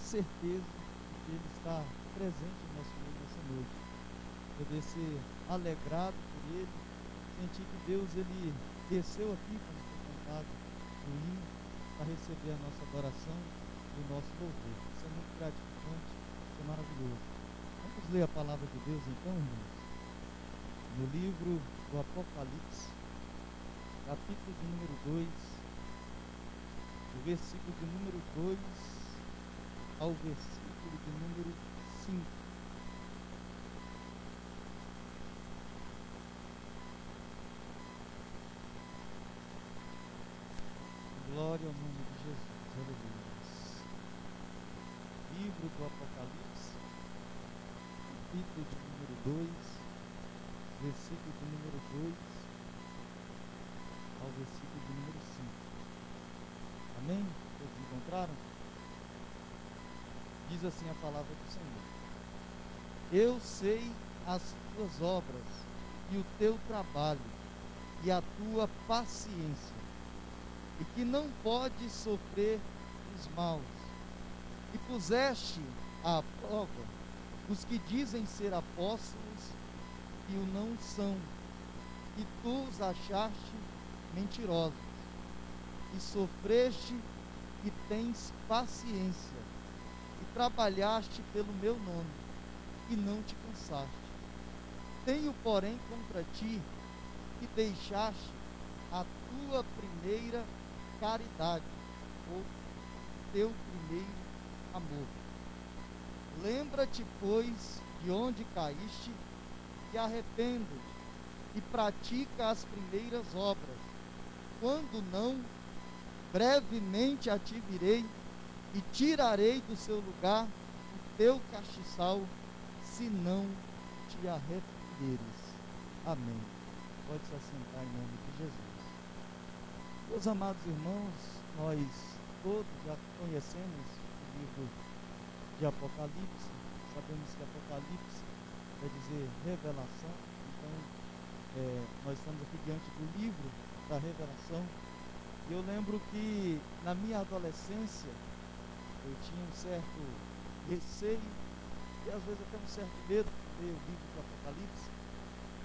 e a certeza de que Ele está presente no nosso meio nessa noite. Poder ser alegrado por Ele, sentir que Deus Ele desceu aqui, como foi cantado no hino, para receber a nossa adoração e o nosso louvor. Isso é muito gratificante, isso é maravilhoso. Vamos ler a palavra de Deus então, irmãos? No livro do Apocalipse, capítulo número 2, o versículo de número 2 ao versículo de número 5. Glória ao nome de Jesus. Aleluia. Livro do Apocalipse, capítulo de número 2, versículo de número 2 ao versículo de número 5. Amém? Todos encontraram? Diz assim a palavra do Senhor: Eu sei as tuas obras e o teu trabalho e a tua paciência, e que não podes sofrer os maus, e puseste à prova os que dizem ser apóstolos e o não são, e tu os achaste mentirosos, e sofreste e tens paciência, trabalhaste pelo meu nome, e não te cansaste. Tenho, porém, contra ti que deixaste a tua primeira caridade, ou teu primeiro amor. Lembra-te, pois, de onde caíste, e arrepende e pratica as primeiras obras. Quando não, brevemente a ti virei e tirarei do seu lugar o teu castiçal, se não te arrependeres. Amém. Pode se assentar em nome de Jesus. Meus amados irmãos, nós todos já conhecemos o livro de Apocalipse, sabemos que Apocalipse quer dizer revelação, então é, nós estamos aqui diante do livro da revelação. E eu lembro que na minha adolescência eu tinha um certo receio e às vezes até um certo medo de ler o livro do Apocalipse,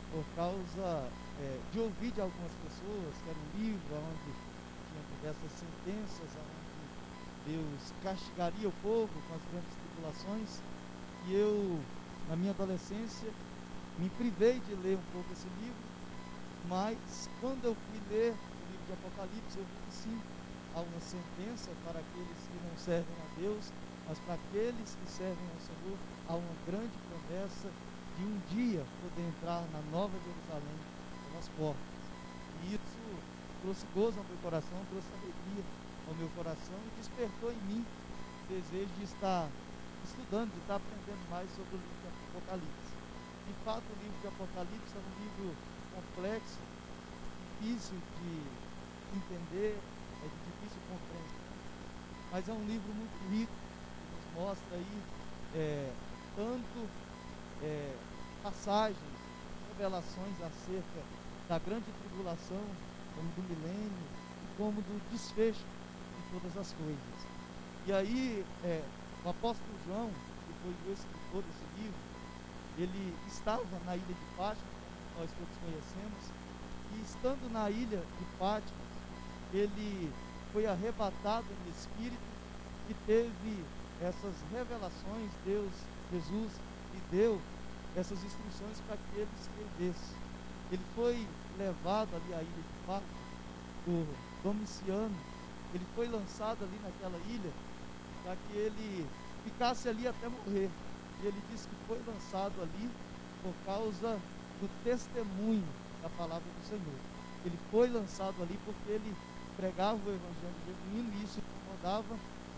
por causa é, de ouvir de algumas pessoas que era um livro onde tinha diversas sentenças, onde Deus castigaria o povo com as grandes tribulações. E eu, na minha adolescência, me privei de ler um pouco esse livro, mas quando eu fui ler o livro de Apocalipse, eu vi que sim, há uma sentença para aqueles que não servem a Deus, mas para aqueles que servem ao Senhor, há uma grande promessa de um dia poder entrar na Nova Jerusalém pelas portas. E isso trouxe gozo ao meu coração, trouxe alegria ao meu coração e despertou em mim o desejo de estar estudando, de estar aprendendo mais sobre o livro de Apocalipse. De fato, o livro de Apocalipse é um livro complexo, difícil de entender, é de difícil compreensão, mas é um livro muito rico, que nos mostra aí é, tanto é, passagens, revelações acerca da grande tribulação, como do milênio, como do desfecho de todas as coisas. E aí, é, o apóstolo João, que foi o escritor desse livro, ele estava na ilha de Fátima, nós todos conhecemos, e estando na ilha de Fátima, ele foi arrebatado no espírito e teve essas revelações, Deus, Jesus, lhe deu essas instruções para que ele escrevesse. Ele foi levado ali à ilha de Fátima por Domiciano, ele foi lançado ali naquela ilha para que ele ficasse ali até morrer. E ele disse que foi lançado ali por causa do testemunho da palavra do Senhor. Ele foi lançado ali porque ele pregava o evangelho genuíno e isso incomodava,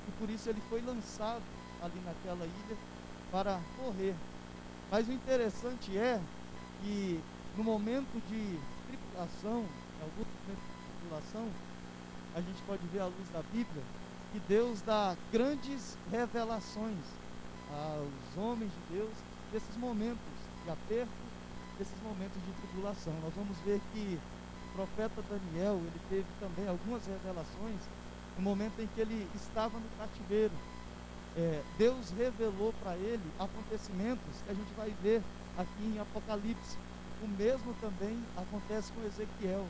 e por isso ele foi lançado ali naquela ilha para morrer. Mas o interessante é que no momento de tribulação, em algum momento de tribulação, a gente pode ver à luz da Bíblia que Deus dá grandes revelações aos homens de Deus desses momentos de aperto, desses momentos de tribulação. Nós vamos ver que profeta Daniel, ele teve também algumas revelações no momento em que ele estava no cativeiro. É, Deus revelou para ele acontecimentos que a gente vai ver aqui em Apocalipse. O mesmo também acontece com Ezequiel.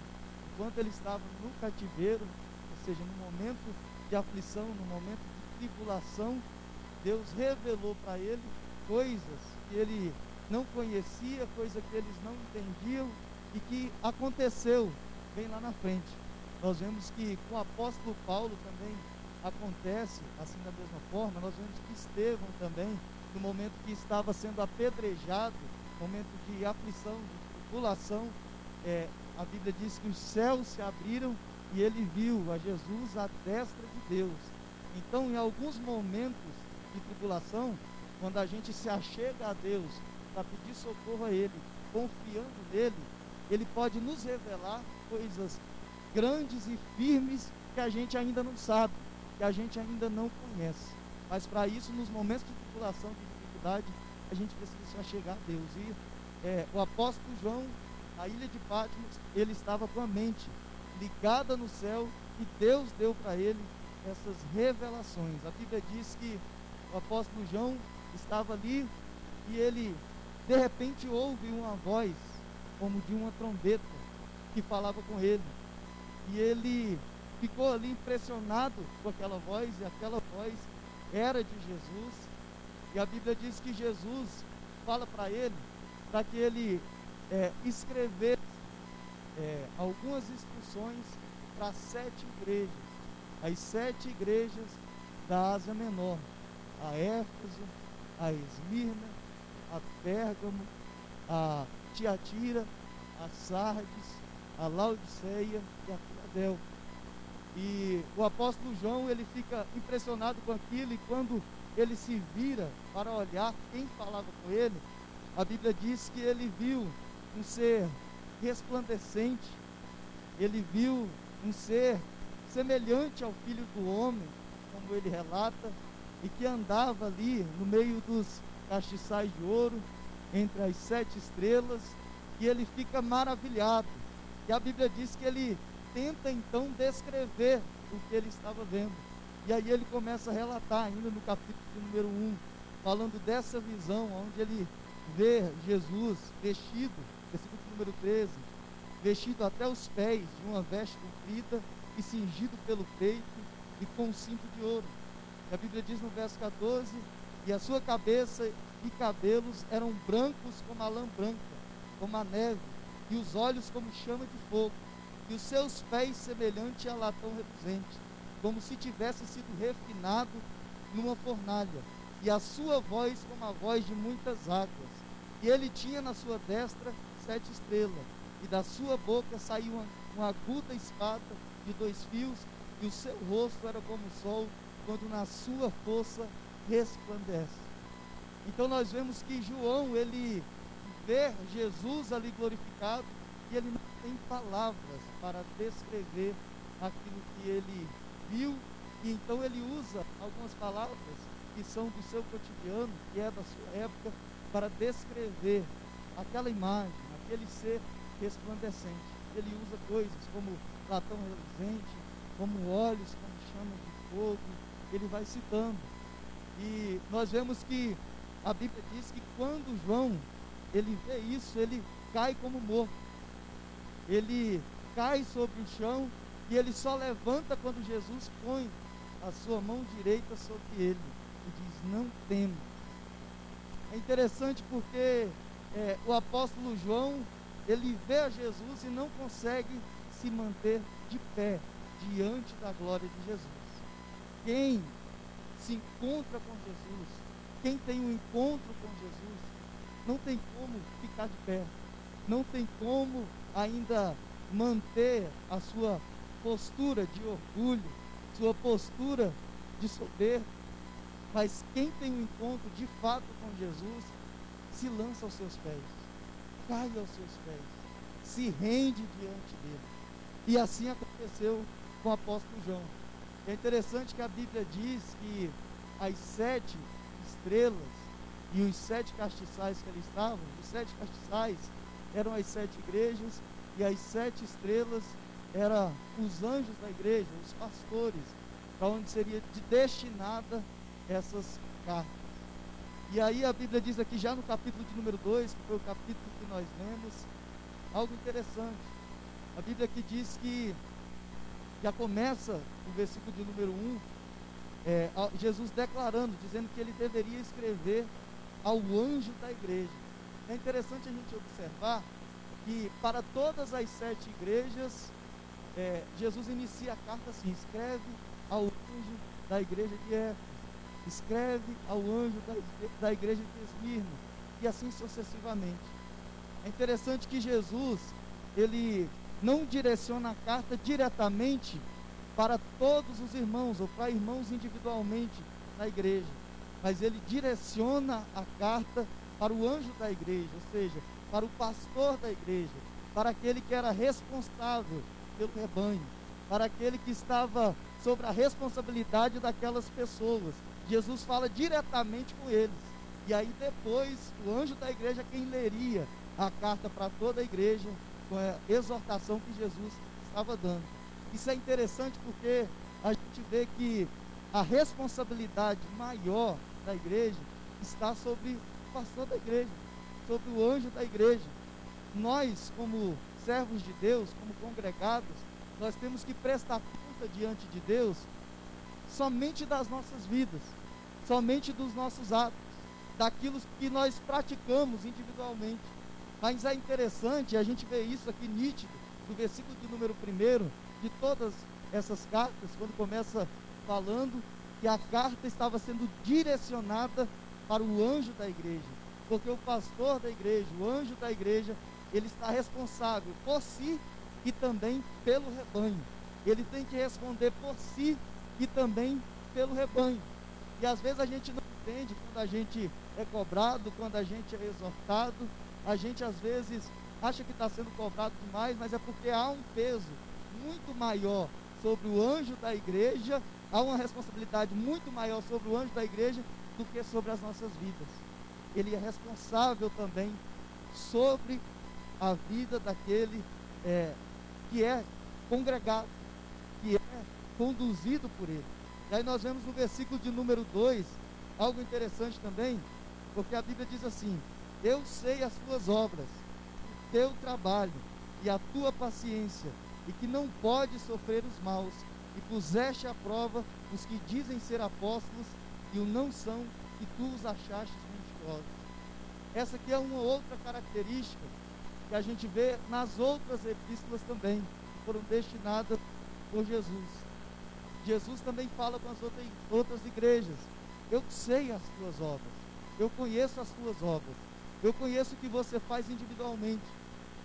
Enquanto ele estava no cativeiro, ou seja, no momento de aflição, no momento de tribulação, Deus revelou para ele coisas que ele não conhecia, coisas que eles não entendiam e que aconteceu bem lá na frente. Nós vemos que com o apóstolo Paulo também acontece assim da mesma forma. Nós vemos que Estevão também, no momento que estava sendo apedrejado, momento de aflição, de tribulação, é, a Bíblia diz que os céus se abriram e ele viu a Jesus à destra de Deus. Então, em alguns momentos de tribulação, quando a gente se achega a Deus para pedir socorro a Ele, confiando nele, Ele pode nos revelar coisas grandes e firmes que a gente ainda não sabe, que a gente ainda não conhece. Mas para isso, nos momentos de tribulação, de dificuldade, a gente precisa se achegar a Deus. E é, o apóstolo João, na ilha de Patmos, ele estava com a mente ligada no céu e Deus deu para ele essas revelações. A Bíblia diz que o apóstolo João estava ali e ele de repente ouve uma voz como de uma trombeta que falava com ele. E ele ficou ali impressionado com aquela voz, e aquela voz era de Jesus. E a Bíblia diz que Jesus fala para ele para que ele é, escrevesse é, algumas instruções para sete igrejas, as sete igrejas da Ásia Menor, a Éfeso, a Esmirna, a Pérgamo, a Tiatira, a Sardes, a Laodiceia e a Filadélfia. E o apóstolo João, ele fica impressionado com aquilo e quando ele se vira para olhar quem falava com ele, a Bíblia diz que ele viu um ser resplandecente, ele viu um ser semelhante ao filho do homem, como ele relata, e que andava ali no meio dos castiçais de ouro, entre as sete estrelas, e ele fica maravilhado. E a Bíblia diz que ele tenta então descrever o que ele estava vendo. E aí ele começa a relatar, ainda no capítulo número 1, falando dessa visão, onde ele vê Jesus vestido, versículo número 13, vestido até os pés de uma veste comprida e cingido pelo peito e com um cinto de ouro. E a Bíblia diz no verso 14: E a sua cabeça e cabelos eram brancos como a lã branca, como a neve, e os olhos como chama de fogo, e os seus pés semelhante a latão reluzente, como se tivesse sido refinado numa fornalha, e a sua voz como a voz de muitas águas. E ele tinha na sua destra sete estrelas, e da sua boca saiu uma, uma aguda espada de dois fios, e o seu rosto era como o sol quando na sua força resplandece. Então nós vemos que João, ele vê Jesus ali glorificado e ele não tem palavras para descrever aquilo que ele viu e então ele usa algumas palavras que são do seu cotidiano, que é da sua época, para descrever aquela imagem, aquele ser resplandecente. Ele usa coisas como latão reluzente, como olhos, como chama de fogo, ele vai citando. E nós vemos que a Bíblia diz que quando João ele vê isso, ele cai como morto. Ele cai sobre o chão e ele só levanta quando Jesus põe a sua mão direita sobre ele e diz: Não temo. É interessante porque é, o apóstolo João ele vê a Jesus e não consegue se manter de pé diante da glória de Jesus. Quem se encontra com Jesus, quem tem um encontro com Jesus, não tem como ficar de pé, não tem como ainda manter a sua postura de orgulho, sua postura de soberba. Mas quem tem um encontro de fato com Jesus, se lança aos seus pés, cai aos seus pés, se rende diante dele. E assim aconteceu com o apóstolo João. É interessante que a Bíblia diz que as sete estrelas e os sete castiçais que ali estavam, os sete castiçais eram as sete igrejas, e as sete estrelas eram os anjos da igreja, os pastores, para onde seria de destinada essas cartas. E aí a Bíblia diz aqui, já no capítulo de número 2, que foi o capítulo que nós lemos, algo interessante. A Bíblia aqui diz que já começa o versículo de número 1, um, é, Jesus declarando, dizendo que ele deveria escrever ao anjo da igreja. É interessante a gente observar que para todas as sete igrejas, é, Jesus inicia a carta assim: escreve ao anjo da igreja de Éfeso, escreve ao anjo da, da igreja de Esmirna, e assim sucessivamente. É interessante que Jesus, ele não direciona a carta diretamente para todos os irmãos ou para irmãos individualmente na igreja, mas ele direciona a carta para o anjo da igreja, ou seja, para o pastor da igreja, para aquele que era responsável pelo rebanho, para aquele que estava sobre a responsabilidade daquelas pessoas. Jesus fala diretamente com eles. E aí depois o anjo da igreja quem leria a carta para toda a igreja com a exortação que Jesus estava dando. Isso é interessante porque a gente vê que a responsabilidade maior da igreja está sobre o pastor da igreja, sobre o anjo da igreja. Nós, como servos de Deus, como congregados, nós temos que prestar conta diante de Deus somente das nossas vidas, somente dos nossos atos, daquilo que nós praticamos individualmente. Mas é interessante, a gente vê isso aqui nítido, no versículo de número 1 de todas essas cartas, quando começa falando que a carta estava sendo direcionada para o anjo da igreja, porque o pastor da igreja, o anjo da igreja, ele está responsável por si e também pelo rebanho. Ele tem que responder por si e também pelo rebanho. E às vezes a gente não entende quando a gente é cobrado, quando a gente é exortado, a gente às vezes acha que está sendo cobrado demais, mas é porque há um peso muito maior sobre o anjo da igreja, há uma responsabilidade muito maior sobre o anjo da igreja do que sobre as nossas vidas. Ele é responsável também sobre a vida daquele é, que é congregado, que é conduzido por ele. E aí nós vemos no versículo de número 2 algo interessante também, porque a Bíblia diz assim: eu sei as tuas obras, o teu trabalho e a tua paciência, e que não pode sofrer os maus, e puseste à prova os que dizem ser apóstolos e o não são, e tu os achaste mentirosos. Essa aqui é uma outra característica que a gente vê nas outras epístolas também, que foram destinadas por Jesus. Jesus também fala com as outras, outras igrejas: Eu sei as tuas obras, eu conheço as tuas obras, eu conheço o que você faz individualmente.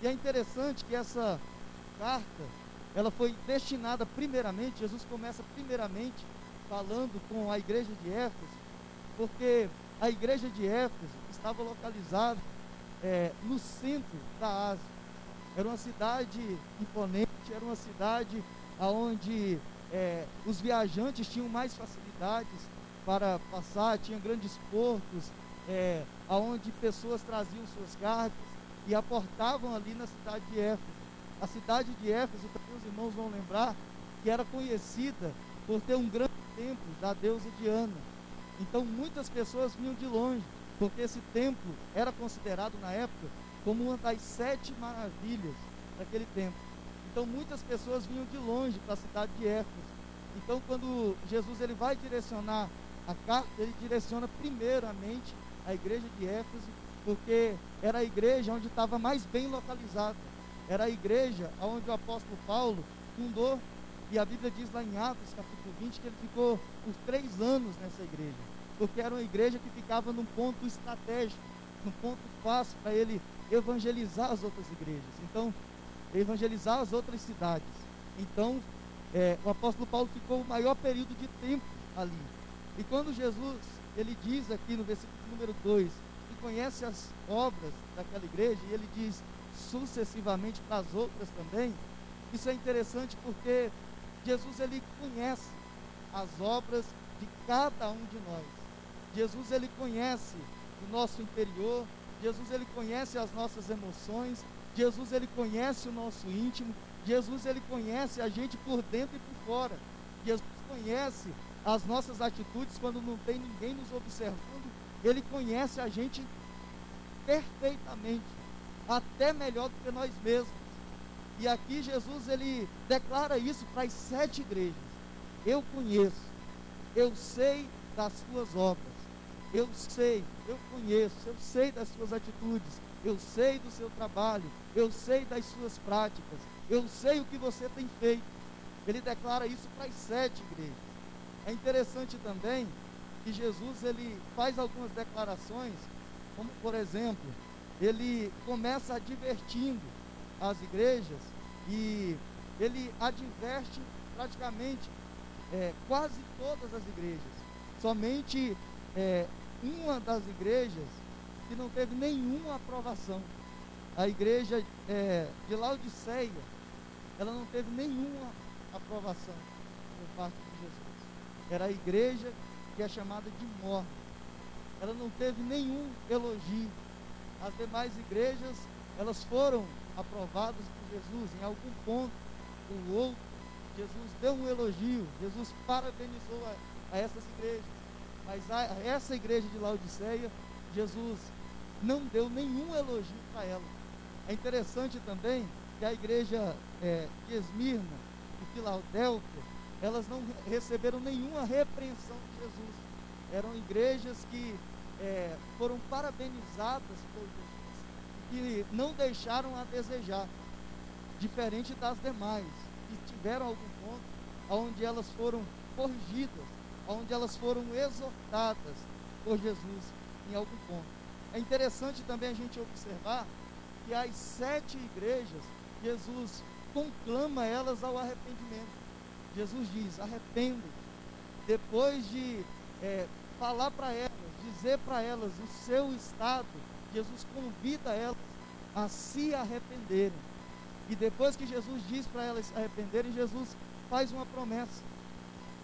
E é interessante que essa carta, ela foi destinada primeiramente, Jesus começa primeiramente falando com a igreja de Éfeso, porque a igreja de Éfeso estava localizada é, no centro da Ásia. Era uma cidade imponente, era uma cidade onde é, os viajantes tinham mais facilidades para passar, tinha grandes portos, é, onde pessoas traziam suas cargas e aportavam ali na cidade de Éfeso. A cidade de Éfeso, para os irmãos vão lembrar, que era conhecida por ter um grande templo da deusa Diana. Então muitas pessoas vinham de longe, porque esse templo era considerado na época como uma das sete maravilhas daquele templo. Então muitas pessoas vinham de longe para a cidade de Éfeso. Então quando Jesus ele vai direcionar a carta, ele direciona primeiramente a igreja de Éfeso, porque era a igreja onde estava mais bem localizada. Era a igreja onde o apóstolo Paulo fundou, e a Bíblia diz lá em Atos, capítulo 20, que ele ficou por três anos nessa igreja, porque era uma igreja que ficava num ponto estratégico, num ponto fácil para ele evangelizar as outras igrejas. Então, evangelizar as outras cidades. Então, é, o apóstolo Paulo ficou o maior período de tempo ali. E quando Jesus, ele diz aqui no versículo número 2, que conhece as obras daquela igreja, e ele diz sucessivamente para as outras também, isso é interessante porque Jesus ele conhece as obras de cada um de nós. Jesus ele conhece o nosso interior, Jesus ele conhece as nossas emoções, Jesus ele conhece o nosso íntimo, Jesus ele conhece a gente por dentro e por fora. Jesus conhece as nossas atitudes quando não tem ninguém nos observando, ele conhece a gente perfeitamente, até melhor do que nós mesmos. E aqui Jesus ele declara isso para as sete igrejas. Eu conheço, eu sei das suas obras, eu sei, eu conheço, eu sei das suas atitudes, eu sei do seu trabalho, eu sei das suas práticas, eu sei o que você tem feito. Ele declara isso para as sete igrejas. É interessante também que Jesus ele faz algumas declarações, como por exemplo, ele começa advertindo as igrejas e ele adverte praticamente é, quase todas as igrejas. Somente é, uma das igrejas que não teve nenhuma aprovação. A igreja é, de Laodiceia, ela não teve nenhuma aprovação por parte de Jesus. Era a igreja que é chamada de morte. Ela não teve nenhum elogio. As demais igrejas, elas foram aprovadas por Jesus em algum ponto ou outro. Jesus deu um elogio, Jesus parabenizou a, a essas igrejas. Mas a, a essa igreja de Laodiceia, Jesus não deu nenhum elogio para ela. É interessante também que a igreja é, de Esmirna e Filadélfia, elas não receberam nenhuma repreensão de Jesus. Eram igrejas que é, foram parabenizadas por Jesus, que não deixaram a desejar, diferente das demais, que tiveram algum ponto onde elas foram corrigidas, onde elas foram exortadas por Jesus em algum ponto. É interessante também a gente observar que as sete igrejas, Jesus conclama elas ao arrependimento. Jesus diz: arrependem. Depois de é, falar para elas, dizer para elas o seu estado, Jesus convida elas a se arrependerem. E depois que Jesus diz para elas se arrependerem, Jesus faz uma promessa.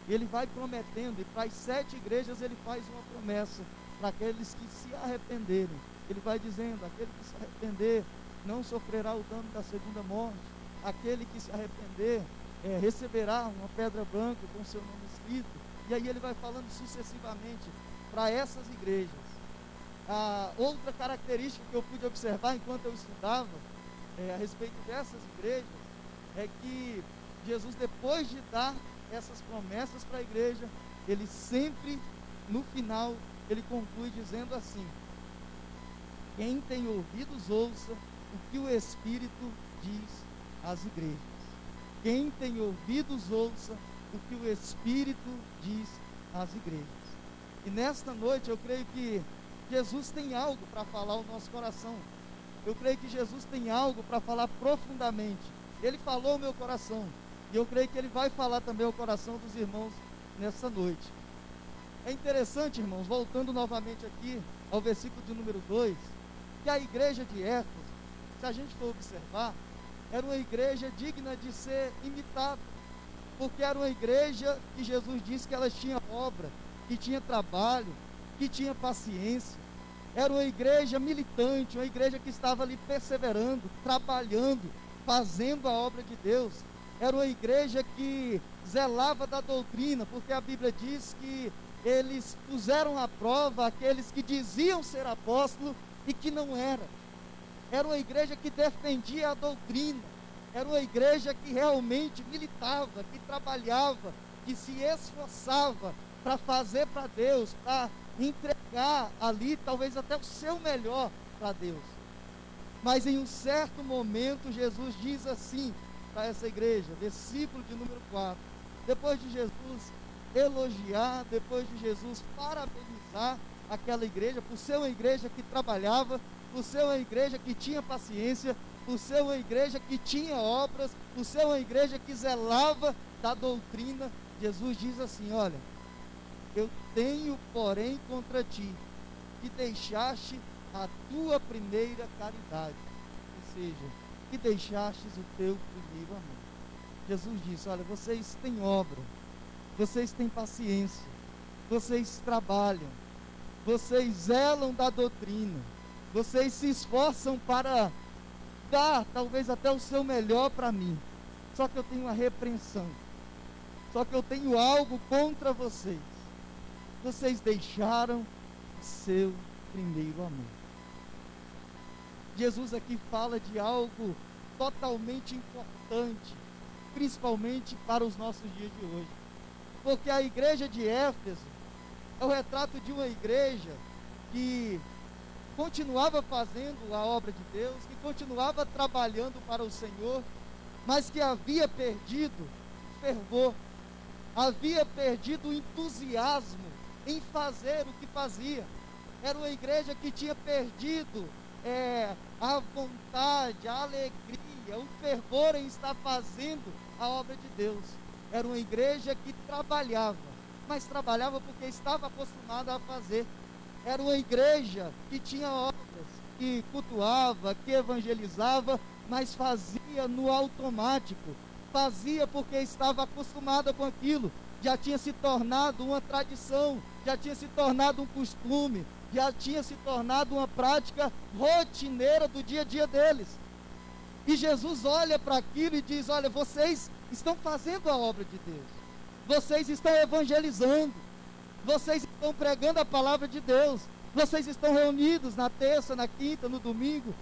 Ele vai prometendo, e para as sete igrejas ele faz uma promessa para aqueles que se arrependerem. Ele vai dizendo: aquele que se arrepender não sofrerá o dano da segunda morte. Aquele que se arrepender é, receberá uma pedra branca com seu nome escrito. E aí ele vai falando sucessivamente para essas igrejas. Outra característica que eu pude observar enquanto eu estudava é, a respeito dessas igrejas é que Jesus, depois de dar essas promessas para a igreja, ele sempre, no final, ele conclui dizendo assim: Quem tem ouvidos, ouça o que o Espírito diz às igrejas. Quem tem ouvidos, ouça o que o Espírito diz às igrejas. E nesta noite eu creio que Jesus tem algo para falar ao nosso coração. Eu creio que Jesus tem algo para falar profundamente. Ele falou ao meu coração. E eu creio que ele vai falar também ao coração dos irmãos nessa noite. É interessante, irmãos, voltando novamente aqui ao versículo de número 2, que a igreja de Éfeso, se a gente for observar, era uma igreja digna de ser imitada, porque era uma igreja que Jesus disse que ela tinha obra, que tinha trabalho, que tinha paciência. Era uma igreja militante, uma igreja que estava ali perseverando, trabalhando, fazendo a obra de Deus. Era uma igreja que zelava da doutrina, porque a Bíblia diz que eles puseram à prova aqueles que diziam ser apóstolos e que não era. Era uma igreja que defendia a doutrina, era uma igreja que realmente militava, que trabalhava, que se esforçava para fazer para Deus, para entregar ali talvez até o seu melhor para Deus. Mas em um certo momento Jesus diz assim para essa igreja, versículo de número 4. Depois de Jesus elogiar, depois de Jesus parabenizar aquela igreja, por ser uma igreja que trabalhava, por ser uma igreja que tinha paciência, por ser uma igreja que tinha obras, por ser uma igreja que zelava da doutrina, Jesus diz assim: Olha, eu tenho, porém, contra ti, que deixaste a tua primeira caridade, ou seja, que deixastes o teu primeiro amor. Jesus disse: Olha, vocês têm obra, vocês têm paciência, vocês trabalham, vocês zelam da doutrina, vocês se esforçam para dar talvez até o seu melhor para mim. Só que eu tenho uma repreensão. Só que eu tenho algo contra vocês. Vocês deixaram o seu primeiro amor. Jesus aqui fala de algo totalmente importante, principalmente para os nossos dias de hoje. Porque a igreja de Éfeso é o retrato de uma igreja que continuava fazendo a obra de Deus, que continuava trabalhando para o Senhor, mas que havia perdido fervor, havia perdido entusiasmo em fazer o que fazia. Era uma igreja que tinha perdido é, a vontade, a alegria, o fervor em estar fazendo a obra de Deus. Era uma igreja que trabalhava, mas trabalhava porque estava acostumada a fazer era uma igreja que tinha obras, que cultuava, que evangelizava, mas fazia no automático. Fazia porque estava acostumada com aquilo. Já tinha se tornado uma tradição, já tinha se tornado um costume, já tinha se tornado uma prática rotineira do dia a dia deles. E Jesus olha para aquilo e diz: Olha, vocês estão fazendo a obra de Deus, vocês estão evangelizando, vocês estão pregando a palavra de Deus. Vocês estão reunidos na terça, na quinta, no domingo.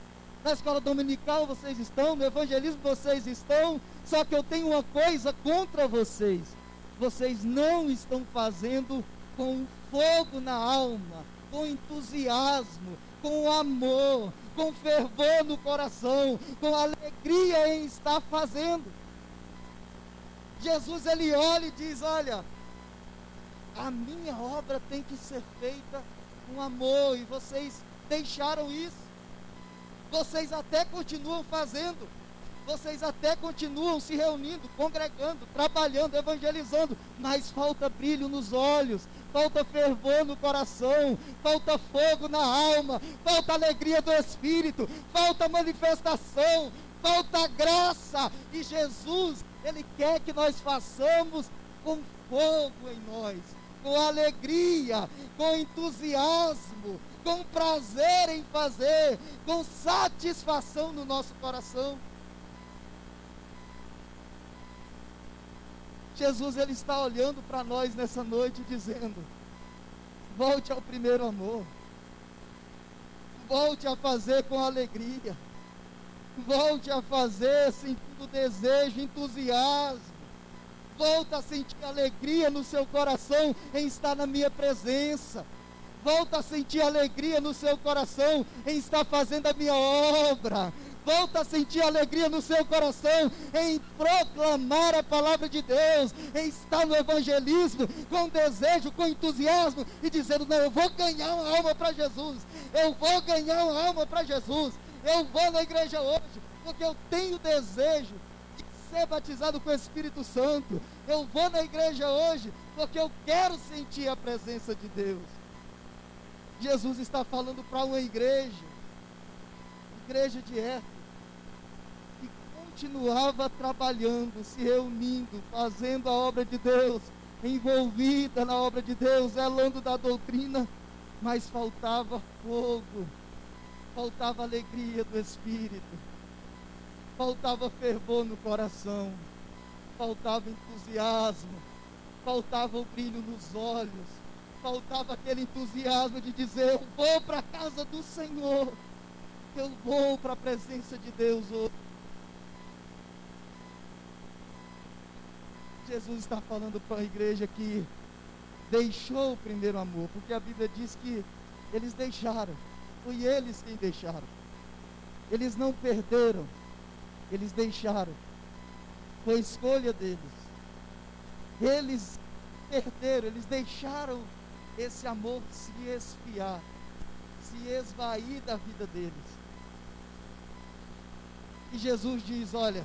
Na escola dominical vocês estão, no evangelismo vocês estão. Só que eu tenho uma coisa contra vocês. Vocês não estão fazendo com fogo na alma, com entusiasmo, com amor, com fervor no coração, com alegria em estar fazendo. Jesus ele olha e diz: Olha, a minha obra tem que ser feita com amor, e vocês deixaram isso. Vocês até continuam fazendo, vocês até continuam se reunindo, congregando, trabalhando, evangelizando, mas falta brilho nos olhos, falta fervor no coração, falta fogo na alma, falta alegria do espírito, falta manifestação, falta graça. E Jesus, Ele quer que nós façamos com fogo em nós, com alegria, com entusiasmo, com prazer em fazer, com satisfação no nosso coração. Jesus ele está olhando para nós nessa noite dizendo: volte ao primeiro amor. Volte a fazer com alegria. Volte a fazer sentindo desejo, entusiasmo Volta a sentir alegria no seu coração em estar na minha presença. Volta a sentir alegria no seu coração em estar fazendo a minha obra. Volta a sentir alegria no seu coração em proclamar a palavra de Deus, em estar no evangelismo com desejo, com entusiasmo e dizendo: Não, eu vou ganhar uma alma para Jesus. Eu vou ganhar uma alma para Jesus. Eu vou na igreja hoje porque eu tenho desejo ser batizado com o Espírito Santo. Eu vou na igreja hoje porque eu quero sentir a presença de Deus. Jesus está falando para uma igreja, igreja de Éfeso, que continuava trabalhando, se reunindo, fazendo a obra de Deus, envolvida na obra de Deus, zelando da doutrina, mas faltava fogo, faltava alegria do Espírito faltava fervor no coração, faltava entusiasmo, faltava o brilho nos olhos, faltava aquele entusiasmo de dizer: Eu vou para a casa do Senhor, eu vou para a presença de Deus hoje. Jesus está falando para a igreja que deixou o primeiro amor, porque a Bíblia diz que eles deixaram, foi eles quem deixaram. Eles não perderam, eles deixaram. Foi escolha deles. Eles perderam, eles deixaram esse amor se esfiar, se esvair da vida deles. E Jesus diz: Olha,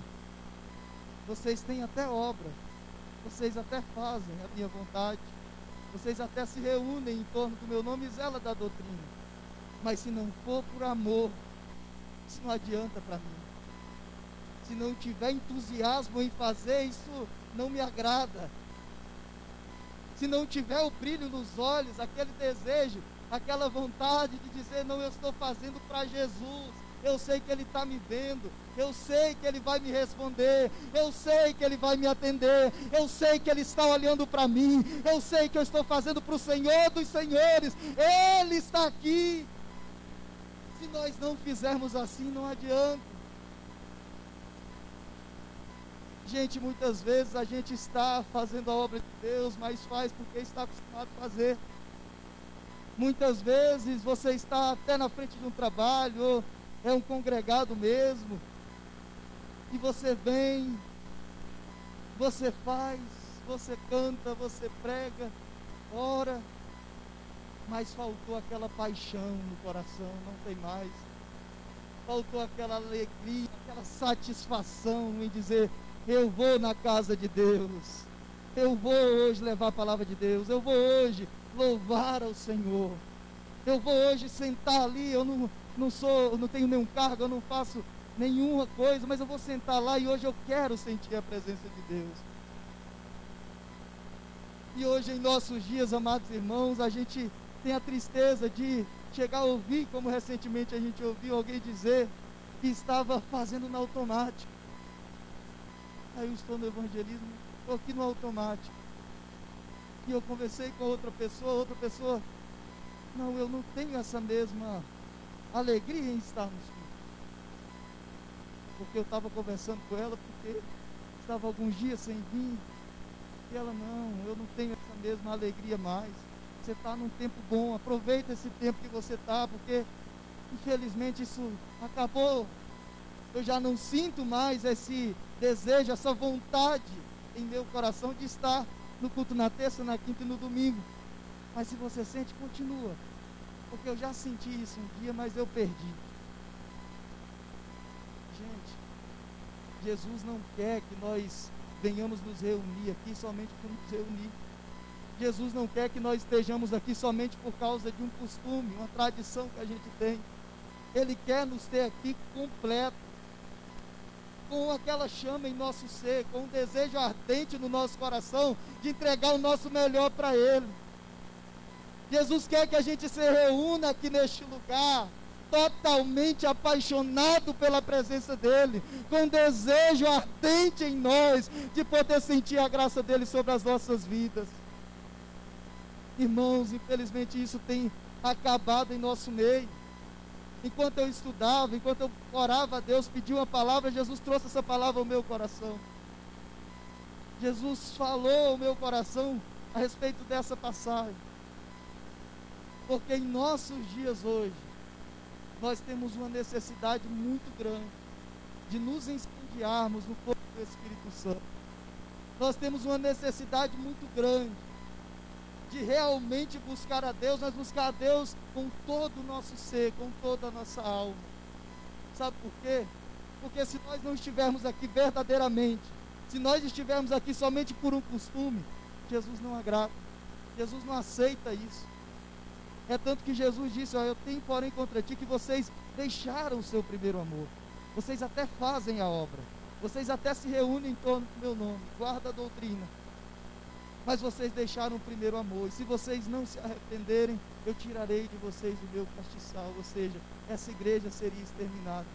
vocês têm até obra, vocês até fazem a minha vontade, vocês até se reúnem em torno do meu nome e zela da doutrina, mas se não for por amor, isso não adianta para mim se não tiver entusiasmo em fazer, isso não me agrada. Se não tiver o brilho nos olhos, aquele desejo, aquela vontade de dizer, não, eu estou fazendo para Jesus, eu sei que Ele está me vendo, eu sei que Ele vai me responder, eu sei que Ele vai me atender, eu sei que Ele está olhando para mim, eu sei que eu estou fazendo para o Senhor dos Senhores, Ele está aqui. Se nós não fizermos assim, não adianta. Gente, muitas vezes a gente está fazendo a obra de Deus, mas faz porque está acostumado a fazer. Muitas vezes você está até na frente de um trabalho, é um congregado mesmo, e você vem, você faz, você canta, você prega, ora, mas faltou aquela paixão no coração, não tem mais. Faltou aquela alegria, aquela satisfação em dizer: Eu vou na casa de Deus, eu vou hoje levar a palavra de Deus, eu vou hoje louvar ao Senhor. Eu vou hoje sentar ali, eu não, não sou, não tenho nenhum cargo, eu não faço nenhuma coisa, mas eu vou sentar lá e hoje eu quero sentir a presença de Deus. E hoje em nossos dias, amados irmãos, a gente tem a tristeza de chegar a ouvir, como recentemente a gente ouviu alguém dizer que estava fazendo no automático. Aí eu estou no evangelismo, estou aqui no automático. E eu conversei com outra pessoa, outra pessoa, não, eu não tenho essa mesma alegria em estar nos cultos. Porque eu estava conversando com ela, porque estava alguns dias sem vir. E ela, não, eu não tenho essa mesma alegria mais. Você está num tempo bom, aproveita esse tempo que você está, porque infelizmente isso acabou. Eu já não sinto mais esse desejo, essa vontade em meu coração de estar no culto na terça, na quinta e no domingo. Mas se você sente, continua. Porque eu já senti isso um dia, mas eu perdi. Gente, Jesus não quer que nós venhamos nos reunir aqui somente por nos reunir. Jesus não quer que nós estejamos aqui somente por causa de um costume, uma tradição que a gente tem. Ele quer nos ter aqui completo com aquela chama em nosso ser, com um desejo ardente no nosso coração de entregar o nosso melhor para Ele. Jesus quer que a gente se reúna aqui neste lugar, totalmente apaixonado pela presença dEle, com um desejo ardente em nós de poder sentir a graça dEle sobre as nossas vidas. Irmãos, infelizmente isso tem acabado em nosso meio enquanto eu estudava, enquanto eu orava a Deus, pedi uma palavra, Jesus trouxe essa palavra ao meu coração. Jesus falou ao meu coração a respeito dessa passagem. Porque em nossos dias hoje, nós temos uma necessidade muito grande de nos incendiarmos no fogo do Espírito Santo. Nós temos uma necessidade muito grande de realmente buscar a Deus, mas buscar a Deus com todo o nosso ser, com toda a nossa alma. Sabe por quê? Porque se nós não estivermos aqui verdadeiramente, se nós estivermos aqui somente por um costume, Jesus não agrada. Jesus não aceita isso. É tanto que Jesus disse: ó, Eu tenho, porém, contra ti que vocês deixaram o seu primeiro amor. Vocês até fazem a obra. Vocês até se reúnem em torno do meu nome. Guarda a doutrina mas vocês deixaram o primeiro amor. E se vocês não se arrependerem, eu tirarei de vocês o meu castiçal. Ou seja, essa igreja seria exterminada.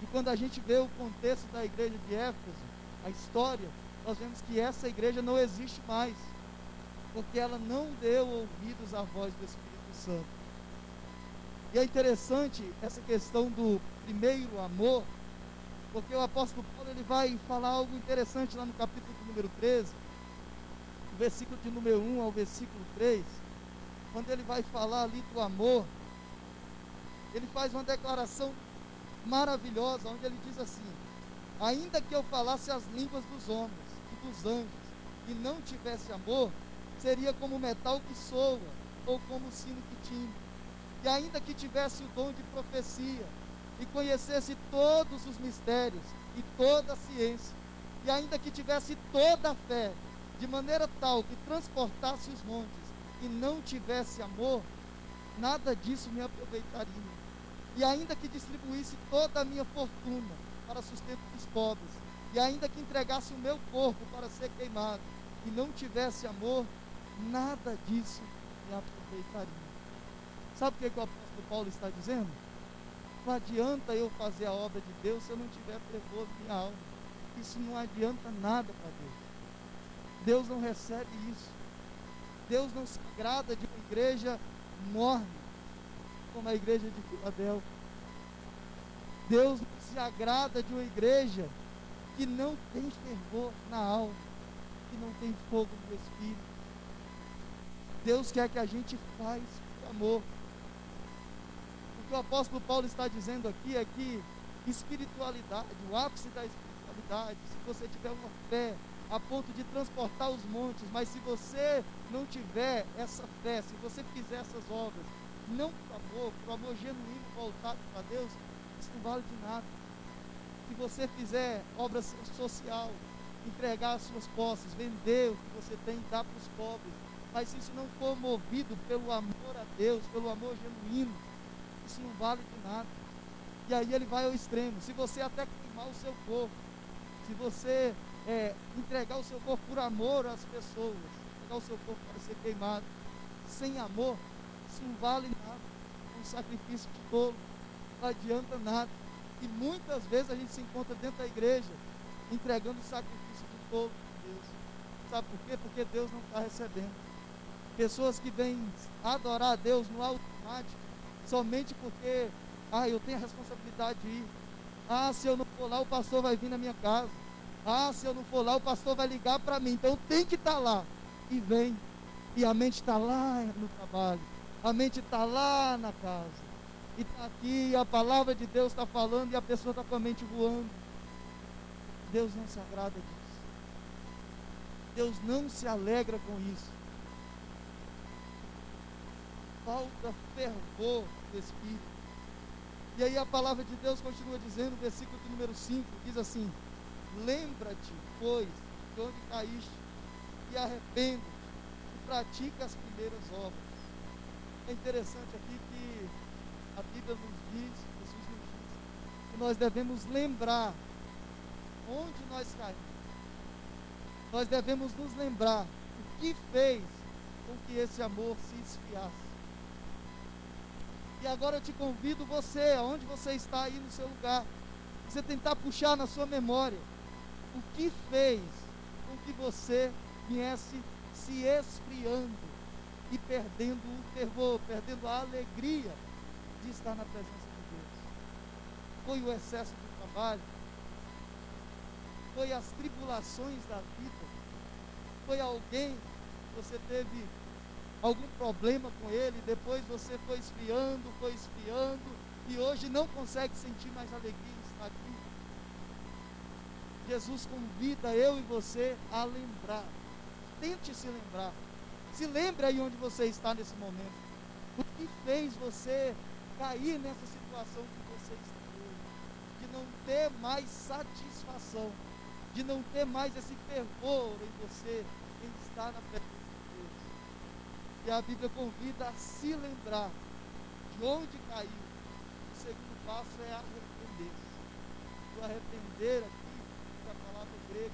E quando a gente vê o contexto da igreja de Éfeso, a história, nós vemos que essa igreja não existe mais. Porque ela não deu ouvidos à voz do Espírito Santo. E é interessante essa questão do primeiro amor, porque o apóstolo Paulo ele vai falar algo interessante lá no capítulo número 13 versículo de número 1 ao versículo 3, quando ele vai falar ali do amor, ele faz uma declaração maravilhosa, onde ele diz assim: Ainda que eu falasse as línguas dos homens e dos anjos, e não tivesse amor, seria como metal que soa, ou como sino que tine. E ainda que tivesse o dom de profecia, e conhecesse todos os mistérios e toda a ciência, e ainda que tivesse toda a fé, de maneira tal que transportasse os montes e não tivesse amor, nada disso me aproveitaria. E ainda que distribuísse toda a minha fortuna para sustento dos pobres, e ainda que entregasse o meu corpo para ser queimado, e não tivesse amor, nada disso me aproveitaria. Sabe o que, que o apóstolo Paulo está dizendo? Não adianta eu fazer a obra de Deus se eu não tiver fervor na minha alma. Isso não adianta nada para Deus. Deus não recebe isso. Deus não se agrada de uma igreja morna, como a igreja de Filadélfia. Deus não se agrada de uma igreja que não tem fervor na alma, que não tem fogo no espírito. Deus quer que a gente faz por amor. O que o apóstolo Paulo está dizendo aqui é que espiritualidade, o ápice da espiritualidade, se você tiver uma fé a ponto de transportar os montes, mas se você não tiver essa fé, se você fizer essas obras, não por amor, por amor genuíno voltado para Deus, isso não vale de nada. Se você fizer obra social, entregar as suas posses, vender o que você tem e dar para os pobres, mas se isso não for movido pelo amor a Deus, pelo amor genuíno, isso não vale de nada. E aí ele vai ao extremo. Se você até queimar o seu corpo, se você é, entregar o seu corpo por amor às pessoas, entregar o seu corpo para ser queimado, sem amor, isso não vale nada. É um sacrifício de tolo, não adianta nada. E muitas vezes a gente se encontra dentro da igreja entregando sacrifício de tolo para Deus. Sabe por quê? Porque Deus não está recebendo. Pessoas que vêm adorar a Deus no automático, somente porque, ah, eu tenho a responsabilidade de ir. Ah, se eu não for lá, o pastor vai vir na minha casa. Ah, se eu não for lá, o pastor vai ligar para mim. Então tem que estar tá lá. E vem. E a mente está lá no trabalho. A mente está lá na casa. E está aqui, a palavra de Deus está falando e a pessoa está com a mente voando. Deus não se agrada disso. Deus não se alegra com isso. Falta fervor do Espírito. E aí a palavra de Deus continua dizendo, versículo número 5, diz assim: Lembra-te, pois, de onde caíste, e arrepende e pratica as primeiras obras. É interessante aqui que a Bíblia nos diz, Jesus nos diz, que nós devemos lembrar onde nós caímos. Nós devemos nos lembrar o que fez com que esse amor se esfriasse. E agora eu te convido você, aonde você está aí no seu lugar, você tentar puxar na sua memória o que fez com que você viesse se esfriando e perdendo o fervor, perdendo a alegria de estar na presença de Deus? Foi o excesso do trabalho? Foi as tribulações da vida? Foi alguém você teve algum problema com ele, depois você foi esfriando, foi esfriando, e hoje não consegue sentir mais alegria? Jesus convida eu e você a lembrar. Tente se lembrar. Se lembre aí onde você está nesse momento. O que fez você cair nessa situação que você está hoje? De não ter mais satisfação. De não ter mais esse fervor em você, em estar na presença de Deus. E a Bíblia convida a se lembrar de onde caiu. O segundo passo é arrepender-se. O arrepender aqui grega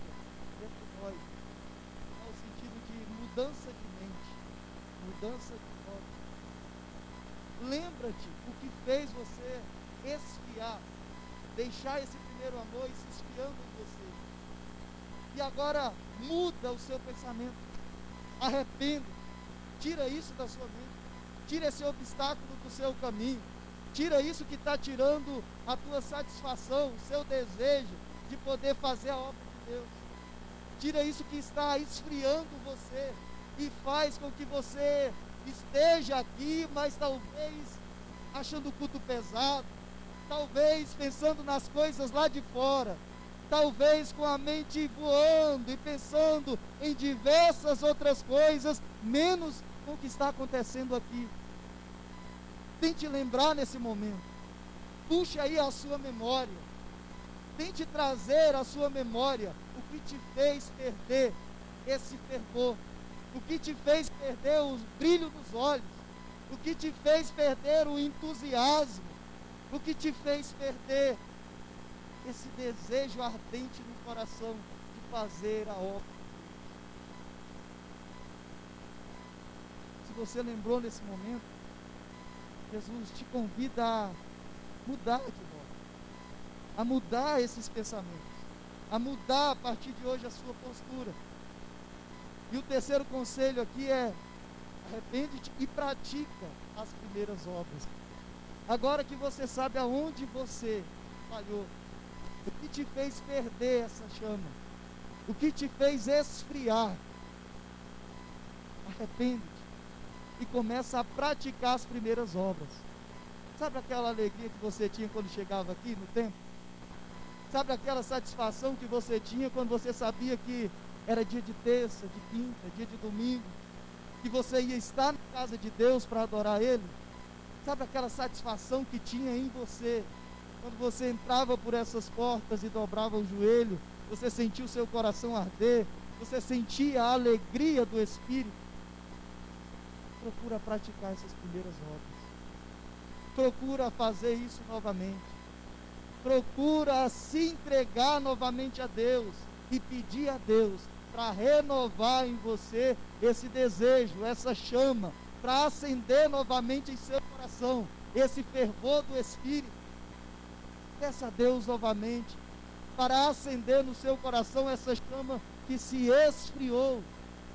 dentro de nós, no sentido de mudança de mente, mudança de modo. Lembra-te o que fez você esfriar, deixar esse primeiro amor se esfriando em você. E agora muda o seu pensamento, arrependa, tira isso da sua mente, tira esse obstáculo do seu caminho, tira isso que está tirando a tua satisfação, o seu desejo de poder fazer a obra Deus. Tira isso que está esfriando você e faz com que você esteja aqui, mas talvez achando o culto pesado, talvez pensando nas coisas lá de fora, talvez com a mente voando e pensando em diversas outras coisas, menos com o que está acontecendo aqui. Tente lembrar nesse momento. Puxe aí a sua memória Tente trazer à sua memória o que te fez perder esse fervor, o que te fez perder o brilho nos olhos, o que te fez perder o entusiasmo, o que te fez perder esse desejo ardente no coração de fazer a obra. Se você lembrou nesse momento, Jesus te convida a mudar de a mudar esses pensamentos, a mudar a partir de hoje a sua postura. E o terceiro conselho aqui é: arrepende-te e pratica as primeiras obras. Agora que você sabe aonde você falhou, o que te fez perder essa chama, o que te fez esfriar, arrepende-te e começa a praticar as primeiras obras. Sabe aquela alegria que você tinha quando chegava aqui no tempo? Sabe aquela satisfação que você tinha quando você sabia que era dia de terça, de quinta, dia de domingo, que você ia estar na casa de Deus para adorar Ele? Sabe aquela satisfação que tinha em você quando você entrava por essas portas e dobrava o joelho? Você sentia o seu coração arder, você sentia a alegria do Espírito. Procura praticar essas primeiras obras. Procura fazer isso novamente procura se entregar novamente a Deus e pedir a Deus para renovar em você esse desejo, essa chama, para acender novamente em seu coração esse fervor do Espírito. Peça a Deus novamente para acender no seu coração essa chama que se esfriou,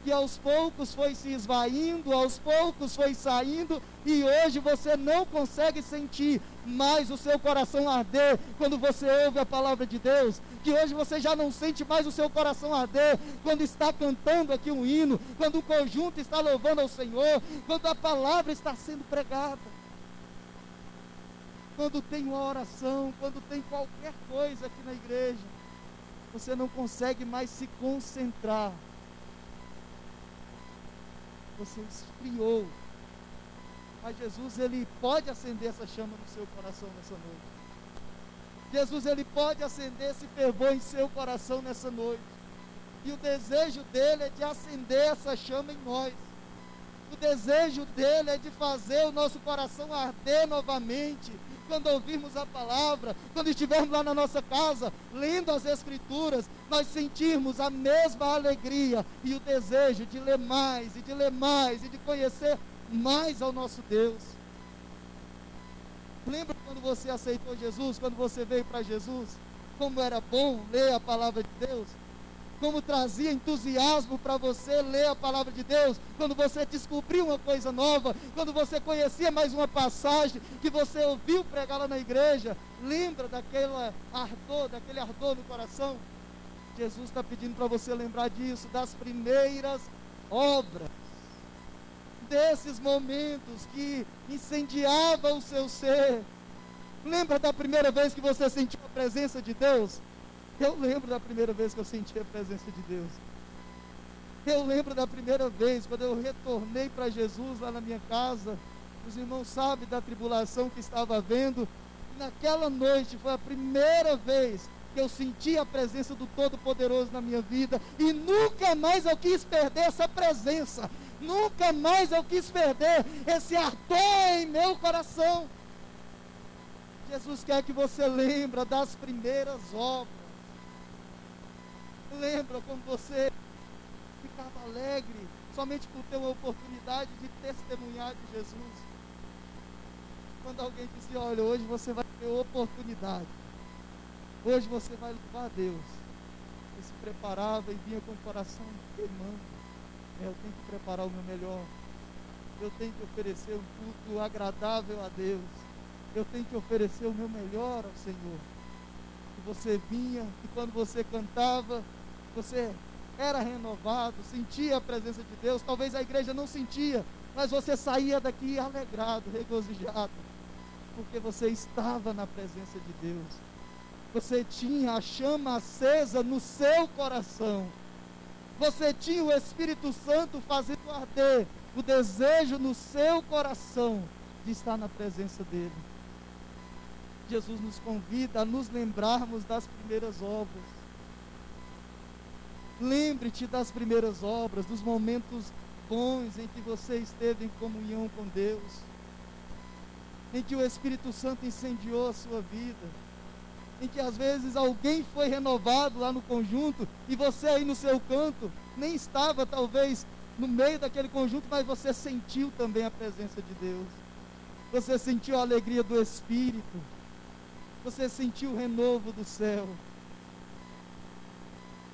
que aos poucos foi se esvaindo, aos poucos foi saindo, e hoje você não consegue sentir mais o seu coração arder quando você ouve a palavra de Deus, que hoje você já não sente mais o seu coração arder quando está cantando aqui um hino, quando o conjunto está louvando ao Senhor, quando a palavra está sendo pregada. Quando tem uma oração, quando tem qualquer coisa aqui na igreja, você não consegue mais se concentrar você esfriou. Mas Jesus, ele pode acender essa chama no seu coração nessa noite. Jesus, ele pode acender esse fervor em seu coração nessa noite. E o desejo dele é de acender essa chama em nós. O desejo dele é de fazer o nosso coração arder novamente, quando ouvirmos a palavra, quando estivermos lá na nossa casa, lendo as Escrituras, nós sentirmos a mesma alegria e o desejo de ler mais, e de ler mais, e de conhecer mais ao nosso Deus. Lembra quando você aceitou Jesus, quando você veio para Jesus? Como era bom ler a palavra de Deus? Como trazia entusiasmo para você ler a palavra de Deus, quando você descobriu uma coisa nova, quando você conhecia mais uma passagem que você ouviu pregar lá na igreja, lembra daquele ardor, daquele ardor no coração? Jesus está pedindo para você lembrar disso, das primeiras obras, desses momentos que incendiava o seu ser. Lembra da primeira vez que você sentiu a presença de Deus? Eu lembro da primeira vez que eu senti a presença de Deus. Eu lembro da primeira vez, quando eu retornei para Jesus lá na minha casa. Os irmãos sabem da tribulação que estava havendo. Naquela noite foi a primeira vez que eu senti a presença do Todo-Poderoso na minha vida. E nunca mais eu quis perder essa presença. Nunca mais eu quis perder esse ardor em meu coração. Jesus quer que você lembre das primeiras obras lembra como você ficava alegre somente por ter uma oportunidade de testemunhar de Jesus. Quando alguém dizia, olha, hoje você vai ter oportunidade. Hoje você vai louvar a Deus. Você se preparava e vinha com o coração queimando. É, eu tenho que preparar o meu melhor. Eu tenho que oferecer um culto agradável a Deus. Eu tenho que oferecer o meu melhor ao Senhor. E você vinha, e quando você cantava, você era renovado, sentia a presença de Deus. Talvez a igreja não sentia, mas você saía daqui alegrado, regozijado, porque você estava na presença de Deus. Você tinha a chama acesa no seu coração. Você tinha o Espírito Santo fazendo arder o desejo no seu coração de estar na presença dele. Jesus nos convida a nos lembrarmos das primeiras obras Lembre-te das primeiras obras, dos momentos bons em que você esteve em comunhão com Deus, em que o Espírito Santo incendiou a sua vida, em que às vezes alguém foi renovado lá no conjunto e você aí no seu canto nem estava talvez no meio daquele conjunto, mas você sentiu também a presença de Deus. Você sentiu a alegria do Espírito. você sentiu o renovo do céu.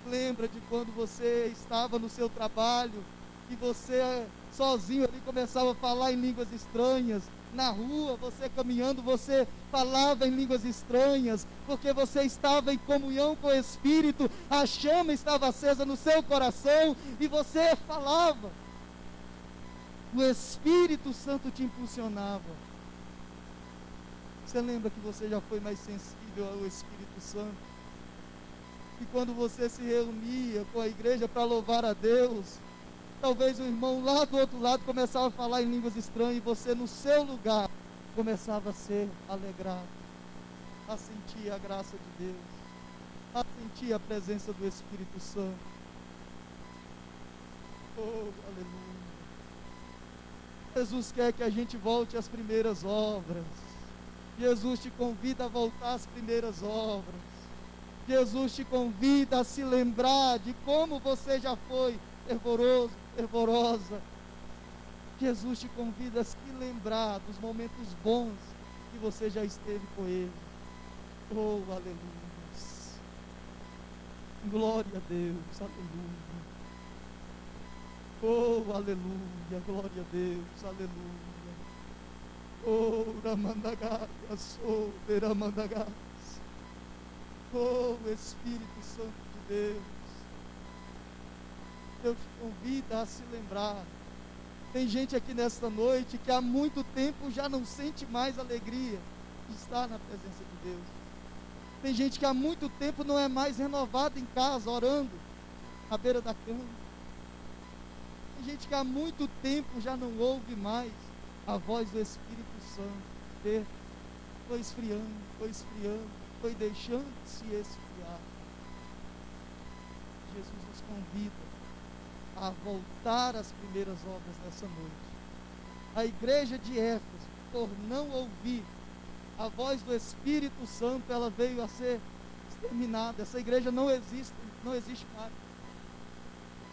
Lembra de quando você estava no seu trabalho e você sozinho ali começava a falar em línguas estranhas. Na rua, você caminhando, você falava em línguas estranhas, porque você estava em comunhão com o Espírito, a chama estava acesa no seu coração e você falava. O Espírito Santo te impulsionava. Você lembra que você já foi mais sensível ao Espírito Santo? E quando você se reunia com a igreja para louvar a Deus, talvez o irmão lá do outro lado começava a falar em línguas estranhas e você no seu lugar começava a ser alegrado, a sentir a graça de Deus, a sentir a presença do Espírito Santo. Oh, aleluia. Jesus quer que a gente volte às primeiras obras. Jesus te convida a voltar às primeiras obras. Jesus te convida a se lembrar de como você já foi fervoroso, fervorosa. Jesus te convida a se lembrar dos momentos bons que você já esteve com Ele. Oh, aleluia. Glória a Deus, aleluia. Oh, aleluia, glória a Deus, aleluia. Oh, Ramandagaras, oh, Veramandagaras. Oh, Espírito Santo de Deus. Deus te convida a se lembrar. Tem gente aqui nesta noite que há muito tempo já não sente mais alegria de estar na presença de Deus. Tem gente que há muito tempo não é mais renovada em casa, orando, à beira da cama. Tem gente que há muito tempo já não ouve mais a voz do Espírito Santo. Foi esfriando, foi esfriando, foi deixando de se esfriar. Jesus nos convida a voltar às primeiras obras nessa noite. A igreja de Éfeso, por não ouvir a voz do Espírito Santo, ela veio a ser exterminada. Essa igreja não existe, não existe mais.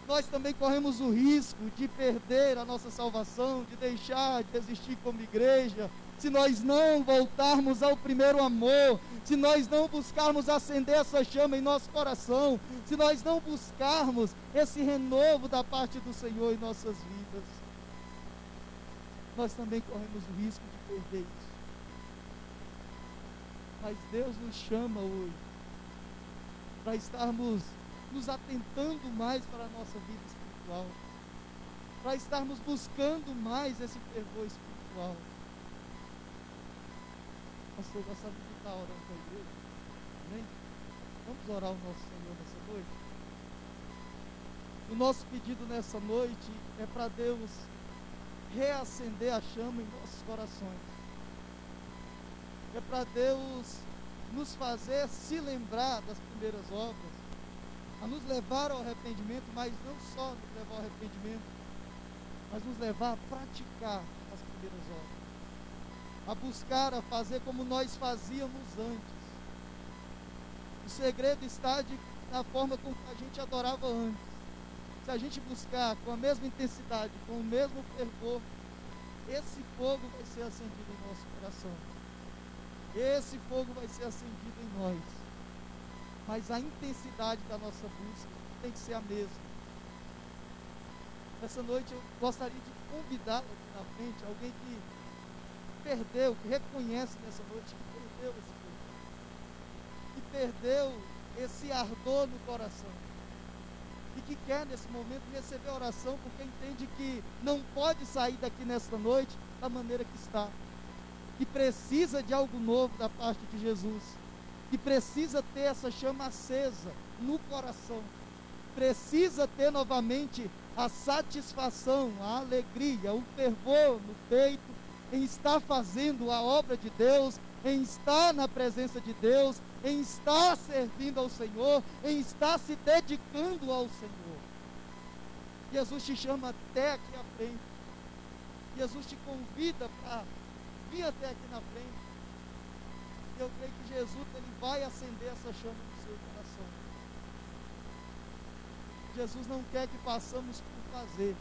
Nós também corremos o risco de perder a nossa salvação, de deixar de existir como igreja, se nós não voltarmos ao primeiro amor, se nós não buscarmos acender essa chama em nosso coração, se nós não buscarmos esse renovo da parte do Senhor em nossas vidas, nós também corremos o risco de perder isso. Mas Deus nos chama hoje para estarmos nos atentando mais para a nossa vida espiritual, para estarmos buscando mais esse fervor espiritual. Pastor, gostaria de estar orando com a igreja? Amém? Vamos orar ao nosso Senhor nessa noite? O nosso pedido nessa noite é para Deus reacender a chama em nossos corações. É para Deus nos fazer se lembrar das primeiras obras, a nos levar ao arrependimento, mas não só nos levar ao arrependimento, mas nos levar a praticar as primeiras obras a buscar, a fazer como nós fazíamos antes. O segredo está de, na forma como a gente adorava antes. Se a gente buscar com a mesma intensidade, com o mesmo fervor, esse fogo vai ser acendido em nosso coração. Esse fogo vai ser acendido em nós. Mas a intensidade da nossa busca tem que ser a mesma. Essa noite eu gostaria de convidar aqui na frente alguém que perdeu, que reconhece nessa noite que perdeu esse fogo, que perdeu esse ardor no coração, e que quer nesse momento receber oração, porque entende que não pode sair daqui nesta noite da maneira que está, que precisa de algo novo da parte de Jesus, que precisa ter essa chama acesa no coração, precisa ter novamente a satisfação, a alegria, o fervor no peito em estar fazendo a obra de Deus, em estar na presença de Deus, em estar servindo ao Senhor, em estar se dedicando ao Senhor. Jesus te chama até aqui à frente. Jesus te convida para vir até aqui na frente. Eu creio que Jesus ele vai acender essa chama no seu coração. Jesus não quer que passamos por fazer.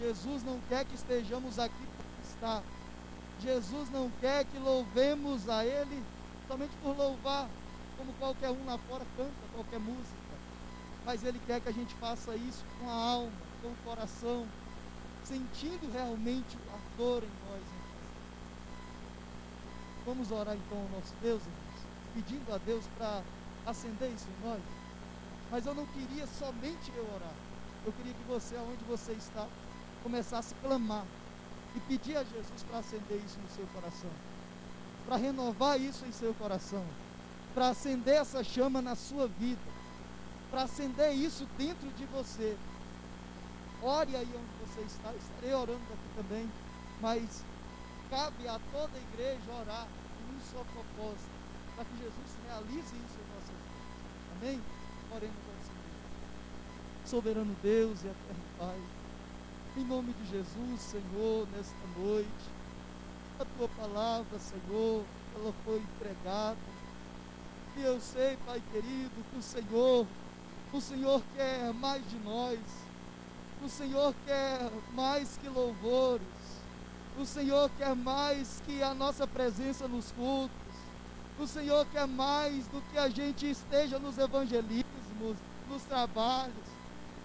Jesus não quer que estejamos aqui por estar. Jesus não quer que louvemos a Ele somente por louvar, como qualquer um lá fora canta qualquer música. Mas Ele quer que a gente faça isso com a alma, com o coração, sentindo realmente a dor em nós. Vamos orar então ao nosso Deus, irmãos, pedindo a Deus para acender isso em nós. Mas eu não queria somente eu orar. Eu queria que você, aonde você está, começasse a clamar e pedir a Jesus para acender isso no seu coração, para renovar isso em seu coração, para acender essa chama na sua vida, para acender isso dentro de você. Ore aí onde você está, estarei orando aqui também, mas cabe a toda a igreja orar em um só propósito, para que Jesus realize isso em nossas vidas. Amém? Oremos ao Senhor. Soberano Deus e eterno Pai, em nome de Jesus, Senhor, nesta noite, a tua palavra, Senhor, ela foi entregada. E eu sei, Pai querido, que o Senhor, o Senhor quer mais de nós. O Senhor quer mais que louvores. O Senhor quer mais que a nossa presença nos cultos. O Senhor quer mais do que a gente esteja nos evangelismos, nos trabalhos.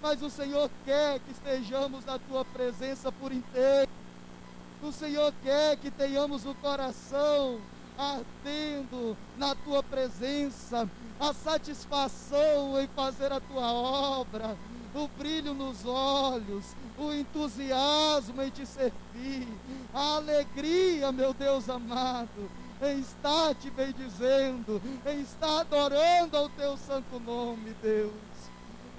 Mas o Senhor quer que estejamos na tua presença por inteiro. O Senhor quer que tenhamos o coração ardendo na tua presença, a satisfação em fazer a tua obra, o brilho nos olhos, o entusiasmo em te servir, a alegria, meu Deus amado, em estar te bendizendo, em estar adorando ao teu santo nome, Deus.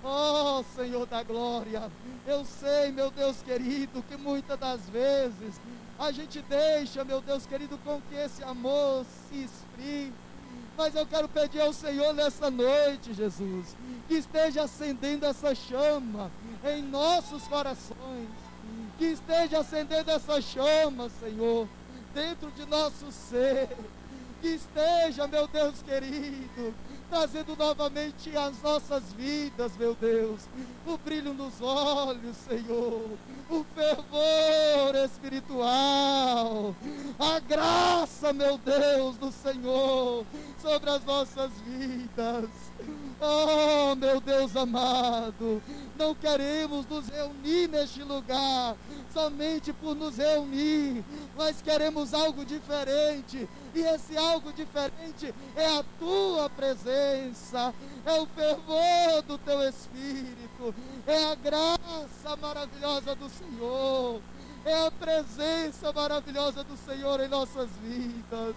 Oh, Senhor da glória, eu sei, meu Deus querido, que muitas das vezes a gente deixa, meu Deus querido, com que esse amor se esfrie. Mas eu quero pedir ao Senhor nessa noite, Jesus, que esteja acendendo essa chama em nossos corações, que esteja acendendo essa chama, Senhor, dentro de nosso ser, que esteja, meu Deus querido, trazendo novamente as nossas vidas, meu Deus, o brilho nos olhos, Senhor, o fervor espiritual, a graça, meu Deus, do Senhor sobre as nossas vidas. Oh, meu Deus amado, não queremos nos reunir neste lugar somente por nos reunir, mas queremos algo diferente. E esse algo diferente é a tua presença, é o fervor do teu espírito, é a graça maravilhosa do Senhor é a presença maravilhosa do Senhor em nossas vidas.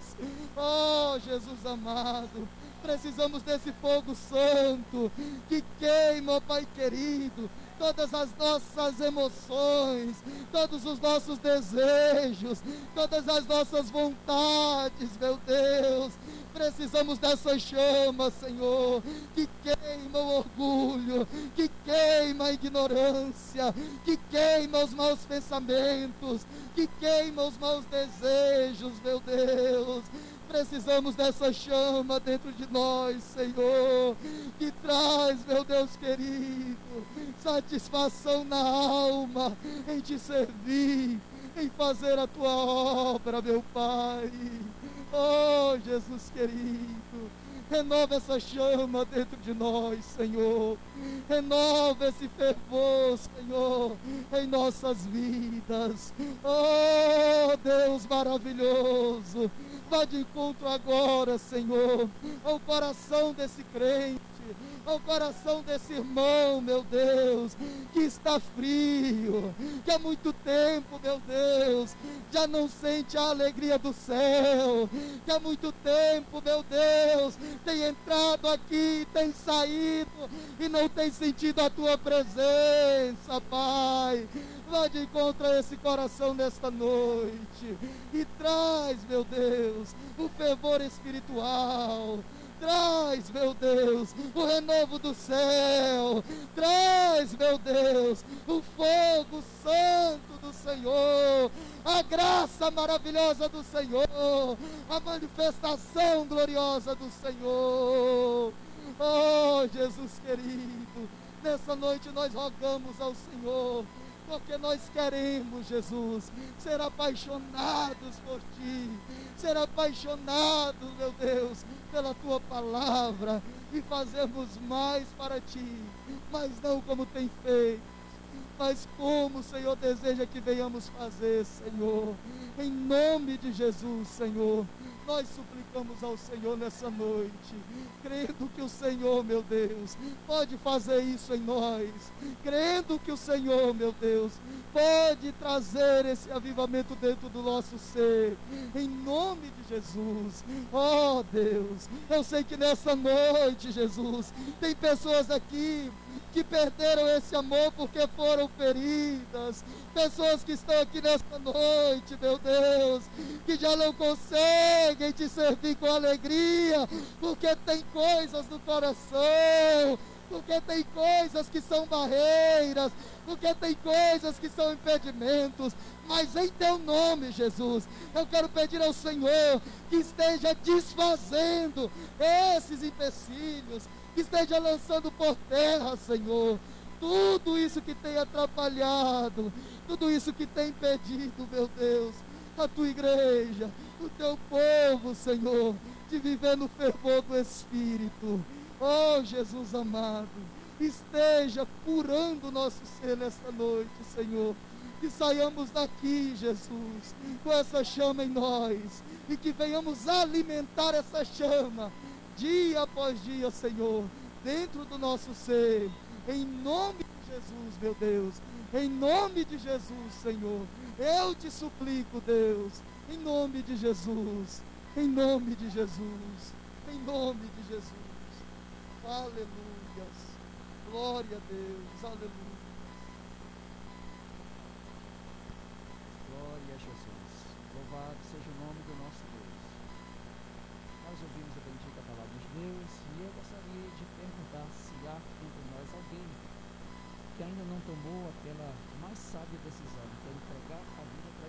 Oh, Jesus amado, precisamos desse fogo santo que queima, Pai querido, todas as nossas emoções, todos os nossos desejos, todas as nossas vontades, meu Deus. Precisamos dessa chama, Senhor, que queima o orgulho, que queima a ignorância, que queima os maus pensamentos, que queima os maus desejos, meu Deus. Precisamos dessa chama dentro de nós, Senhor, que traz, meu Deus querido, satisfação na alma em te servir, em fazer a tua obra, meu Pai. Oh, Jesus querido, renova essa chama dentro de nós, Senhor. Renova esse fervor, Senhor, em nossas vidas. Oh, Deus maravilhoso. Vá de encontro agora, Senhor, ao coração desse crente, ao coração desse irmão, meu Deus, que está frio, que há muito tempo, meu Deus, já não sente a alegria do céu, que há muito tempo, meu Deus, tem entrado aqui, tem saído e não tem sentido a tua presença, Pai. Vá de encontro a esse coração nesta noite e traz, meu Deus, o fervor espiritual. Traz, meu Deus, o renovo do céu. Traz, meu Deus, o fogo santo do Senhor. A graça maravilhosa do Senhor. A manifestação gloriosa do Senhor. Oh, Jesus querido, nessa noite nós rogamos ao Senhor porque nós queremos, Jesus, ser apaixonados por Ti, ser apaixonados, meu Deus, pela Tua palavra e fazermos mais para Ti, mas não como tem feito, mas como o Senhor deseja que venhamos fazer, Senhor, em nome de Jesus, Senhor nós suplicamos ao Senhor nessa noite, crendo que o Senhor, meu Deus, pode fazer isso em nós, crendo que o Senhor, meu Deus, pode trazer esse avivamento dentro do nosso ser, em nome de Jesus. Oh Deus, eu sei que nessa noite, Jesus, tem pessoas aqui que perderam esse amor porque foram feridas. Pessoas que estão aqui nesta noite, meu Deus, que já não conseguem te servir com alegria, porque tem coisas no coração, porque tem coisas que são barreiras, porque tem coisas que são impedimentos, mas em teu nome, Jesus, eu quero pedir ao Senhor que esteja desfazendo esses empecilhos, que esteja lançando por terra, Senhor, tudo isso que tem atrapalhado, tudo isso que tem impedido, meu Deus, a tua igreja, o teu povo, Senhor, de viver no fervor do Espírito. Oh, Jesus amado, esteja curando o nosso ser nesta noite, Senhor. Que saiamos daqui, Jesus, com essa chama em nós e que venhamos alimentar essa chama dia após dia, Senhor, dentro do nosso ser, em nome de Jesus, meu Deus, em nome de Jesus, Senhor, eu te suplico, Deus, em nome de Jesus, em nome de Jesus, em nome de Jesus, aleluias, glória a Deus, aleluia. Glória a Jesus, louvado seja o nome do nosso Deus. Nós ouvimos a bendita palavra de Deus e eu gostaria de perguntar se há entre nós alguém que ainda não tomou